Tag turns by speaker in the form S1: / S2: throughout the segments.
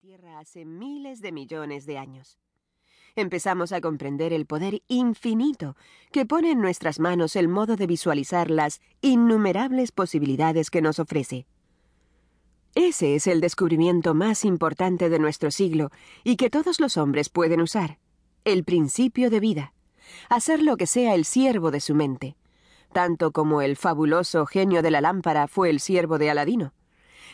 S1: Tierra hace miles de millones de años. Empezamos a comprender el poder infinito que pone en nuestras manos el modo de visualizar las innumerables posibilidades que nos ofrece. Ese es el descubrimiento más importante de nuestro siglo y que todos los hombres pueden usar, el principio de vida, hacer lo que sea el siervo de su mente, tanto como el fabuloso genio de la lámpara fue el siervo de Aladino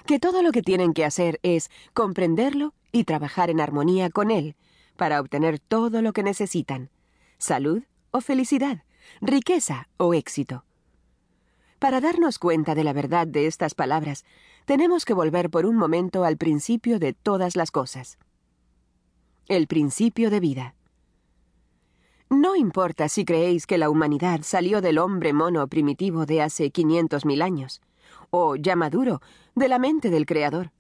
S1: que todo lo que tienen que hacer es comprenderlo y trabajar en armonía con él para obtener todo lo que necesitan, salud o felicidad, riqueza o éxito. Para darnos cuenta de la verdad de estas palabras, tenemos que volver por un momento al principio de todas las cosas. El principio de vida. No importa si creéis que la humanidad salió del hombre mono primitivo de hace 500.000 años, o ya maduro, de la mente del Creador.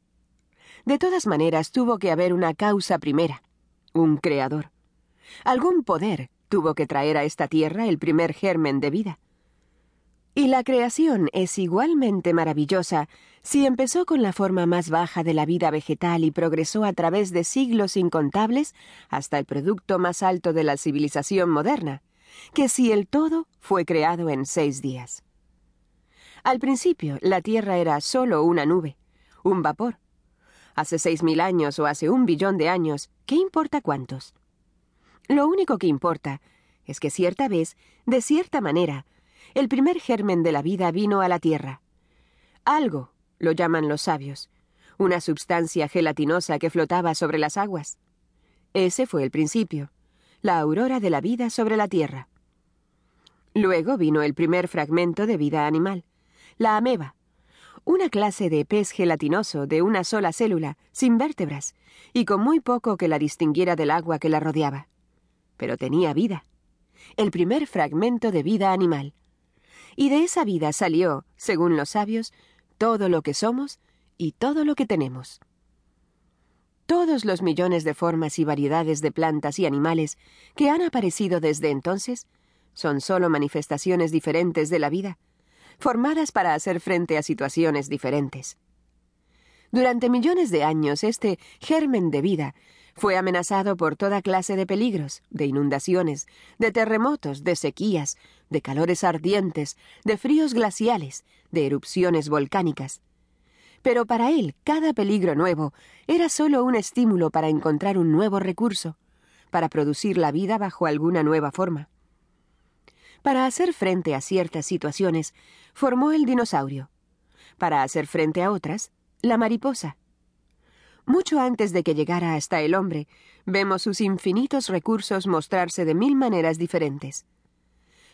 S1: De todas maneras, tuvo que haber una causa primera, un Creador. Algún poder tuvo que traer a esta tierra el primer germen de vida. Y la creación es igualmente maravillosa si empezó con la forma más baja de la vida vegetal y progresó a través de siglos incontables hasta el producto más alto de la civilización moderna, que si el todo fue creado en seis días. Al principio, la Tierra era solo una nube, un vapor. Hace seis mil años o hace un billón de años, ¿qué importa cuántos? Lo único que importa es que cierta vez, de cierta manera, el primer germen de la vida vino a la Tierra. Algo, lo llaman los sabios, una substancia gelatinosa que flotaba sobre las aguas. Ese fue el principio, la aurora de la vida sobre la Tierra. Luego vino el primer fragmento de vida animal, la ameba, una clase de pez gelatinoso de una sola célula, sin vértebras, y con muy poco que la distinguiera del agua que la rodeaba. Pero tenía vida. El primer fragmento de vida animal. Y de esa vida salió, según los sabios, todo lo que somos y todo lo que tenemos. Todos los millones de formas y variedades de plantas y animales que han aparecido desde entonces son solo manifestaciones diferentes de la vida, formadas para hacer frente a situaciones diferentes. Durante millones de años este germen de vida fue amenazado por toda clase de peligros, de inundaciones, de terremotos, de sequías, de calores ardientes, de fríos glaciales, de erupciones volcánicas. Pero para él cada peligro nuevo era solo un estímulo para encontrar un nuevo recurso, para producir la vida bajo alguna nueva forma. Para hacer frente a ciertas situaciones, formó el dinosaurio. Para hacer frente a otras, la mariposa. Mucho antes de que llegara hasta el hombre, vemos sus infinitos recursos mostrarse de mil maneras diferentes.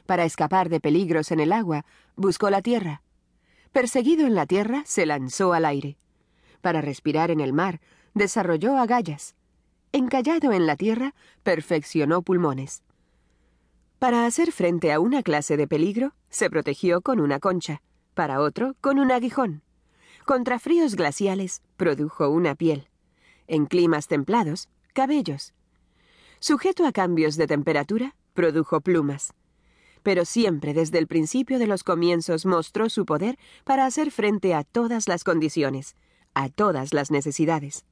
S1: Para escapar de peligros en el agua, buscó la tierra. Perseguido en la tierra, se lanzó al aire. Para respirar en el mar, desarrolló agallas. Encallado en la tierra, perfeccionó pulmones. Para hacer frente a una clase de peligro, se protegió con una concha, para otro con un aguijón. Contra fríos glaciales, produjo una piel. En climas templados, cabellos. Sujeto a cambios de temperatura, produjo plumas. Pero siempre desde el principio de los comienzos mostró su poder para hacer frente a todas las condiciones, a todas las necesidades.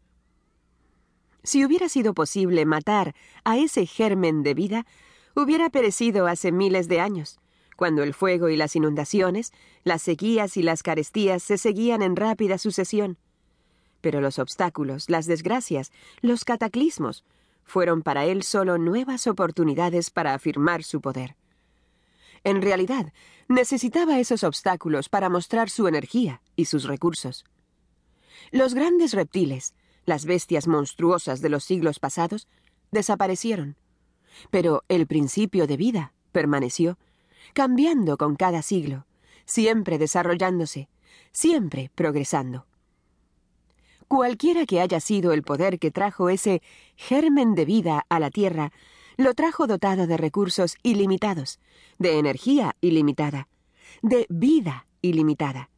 S1: Si hubiera sido posible matar a ese germen de vida, hubiera perecido hace miles de años, cuando el fuego y las inundaciones, las sequías y las carestías se seguían en rápida sucesión. Pero los obstáculos, las desgracias, los cataclismos, fueron para él solo nuevas oportunidades para afirmar su poder. En realidad, necesitaba esos obstáculos para mostrar su energía y sus recursos. Los grandes reptiles, las bestias monstruosas de los siglos pasados, desaparecieron pero el principio de vida permaneció, cambiando con cada siglo, siempre desarrollándose, siempre progresando. Cualquiera que haya sido el poder que trajo ese germen de vida a la Tierra, lo trajo dotado de recursos ilimitados, de energía ilimitada, de vida ilimitada.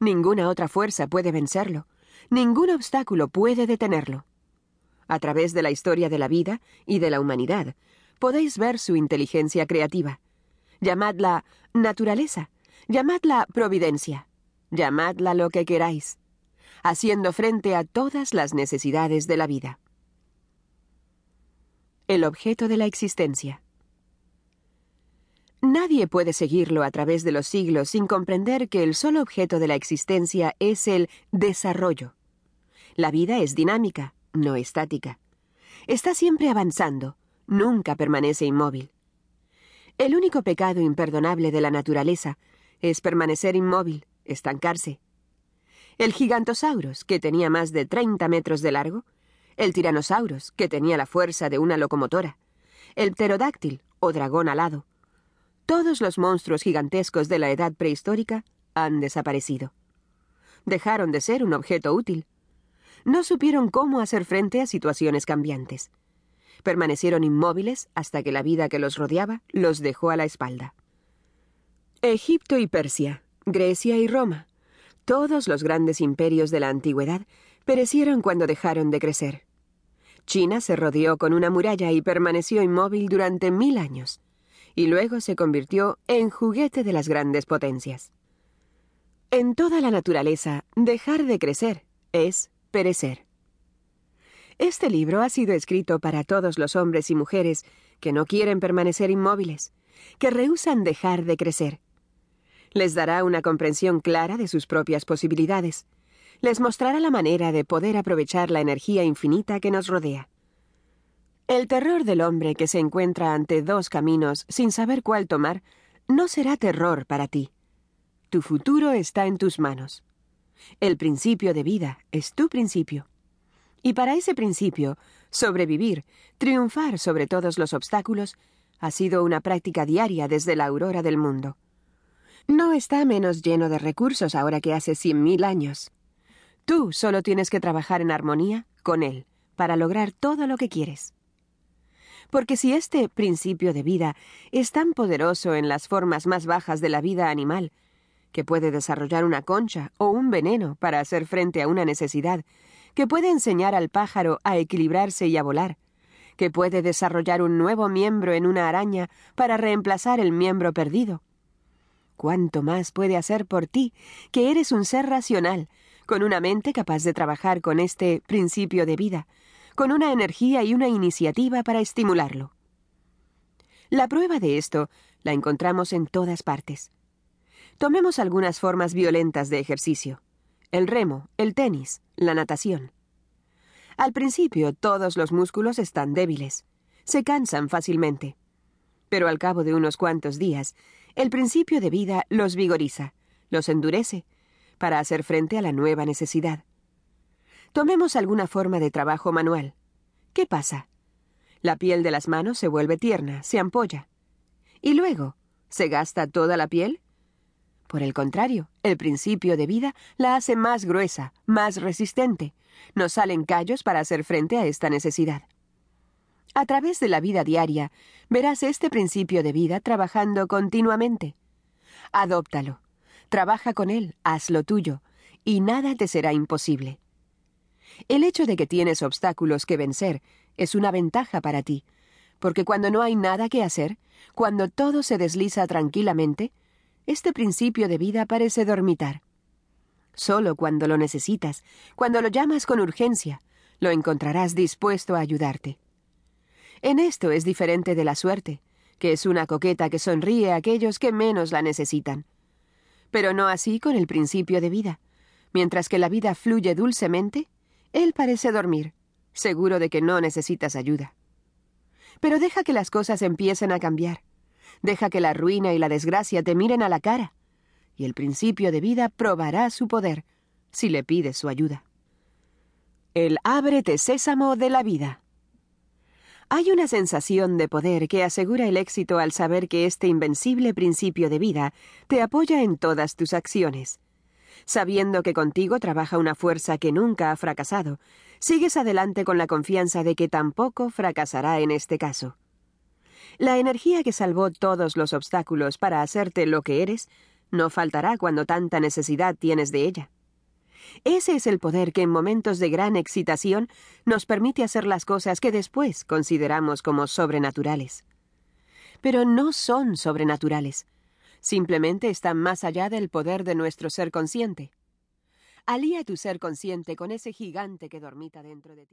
S1: Ninguna otra fuerza puede vencerlo, ningún obstáculo puede detenerlo. A través de la historia de la vida y de la humanidad, podéis ver su inteligencia creativa. Llamadla naturaleza, llamadla providencia, llamadla lo que queráis. haciendo frente a todas las necesidades de la vida. El objeto de la existencia. Nadie puede seguirlo a través de los siglos sin comprender que el solo objeto de la existencia es el desarrollo. La vida es dinámica, no estática. Está siempre avanzando, nunca permanece inmóvil. El único pecado imperdonable de la naturaleza es permanecer inmóvil, estancarse. El gigantosaurus, que tenía más de 30 metros de largo, el tiranosaurus, que tenía la fuerza de una locomotora, el pterodáctil o dragón alado, todos los monstruos gigantescos de la edad prehistórica han desaparecido. Dejaron de ser un objeto útil. No supieron cómo hacer frente a situaciones cambiantes. Permanecieron inmóviles hasta que la vida que los rodeaba los dejó a la espalda. Egipto y Persia, Grecia y Roma, todos los grandes imperios de la antigüedad perecieron cuando dejaron de crecer. China se rodeó con una muralla y permaneció inmóvil durante mil años y luego se convirtió en juguete de las grandes potencias. En toda la naturaleza, dejar de crecer es perecer. Este libro ha sido escrito para todos los hombres y mujeres que no quieren permanecer inmóviles, que rehúsan dejar de crecer. Les dará una comprensión clara de sus propias posibilidades. Les mostrará la manera de poder aprovechar la energía infinita que nos rodea. El terror del hombre que se encuentra ante dos caminos sin saber cuál tomar no será terror para ti. Tu futuro está en tus manos. El principio de vida es tu principio. Y para ese principio, sobrevivir, triunfar sobre todos los obstáculos, ha sido una práctica diaria desde la aurora del mundo. No está menos lleno de recursos ahora que hace cien mil años. Tú solo tienes que trabajar en armonía con él para lograr todo lo que quieres. Porque si este principio de vida es tan poderoso en las formas más bajas de la vida animal, que puede desarrollar una concha o un veneno para hacer frente a una necesidad, que puede enseñar al pájaro a equilibrarse y a volar, que puede desarrollar un nuevo miembro en una araña para reemplazar el miembro perdido. ¿Cuánto más puede hacer por ti, que eres un ser racional, con una mente capaz de trabajar con este principio de vida, con una energía y una iniciativa para estimularlo. La prueba de esto la encontramos en todas partes. Tomemos algunas formas violentas de ejercicio. El remo, el tenis, la natación. Al principio todos los músculos están débiles, se cansan fácilmente. Pero al cabo de unos cuantos días, el principio de vida los vigoriza, los endurece, para hacer frente a la nueva necesidad. Tomemos alguna forma de trabajo manual. ¿Qué pasa? La piel de las manos se vuelve tierna, se ampolla. ¿Y luego? ¿Se gasta toda la piel? Por el contrario, el principio de vida la hace más gruesa, más resistente. Nos salen callos para hacer frente a esta necesidad. A través de la vida diaria, verás este principio de vida trabajando continuamente. Adóptalo, trabaja con él, hazlo tuyo, y nada te será imposible. El hecho de que tienes obstáculos que vencer es una ventaja para ti, porque cuando no hay nada que hacer, cuando todo se desliza tranquilamente, este principio de vida parece dormitar. Solo cuando lo necesitas, cuando lo llamas con urgencia, lo encontrarás dispuesto a ayudarte. En esto es diferente de la suerte, que es una coqueta que sonríe a aquellos que menos la necesitan. Pero no así con el principio de vida. Mientras que la vida fluye dulcemente, él parece dormir, seguro de que no necesitas ayuda. Pero deja que las cosas empiecen a cambiar. Deja que la ruina y la desgracia te miren a la cara. Y el principio de vida probará su poder si le pides su ayuda. El ábrete sésamo de la vida. Hay una sensación de poder que asegura el éxito al saber que este invencible principio de vida te apoya en todas tus acciones sabiendo que contigo trabaja una fuerza que nunca ha fracasado, sigues adelante con la confianza de que tampoco fracasará en este caso. La energía que salvó todos los obstáculos para hacerte lo que eres, no faltará cuando tanta necesidad tienes de ella. Ese es el poder que en momentos de gran excitación nos permite hacer las cosas que después consideramos como sobrenaturales. Pero no son sobrenaturales simplemente están más allá del poder de nuestro ser consciente. Alía tu ser consciente con ese gigante que dormita dentro de ti.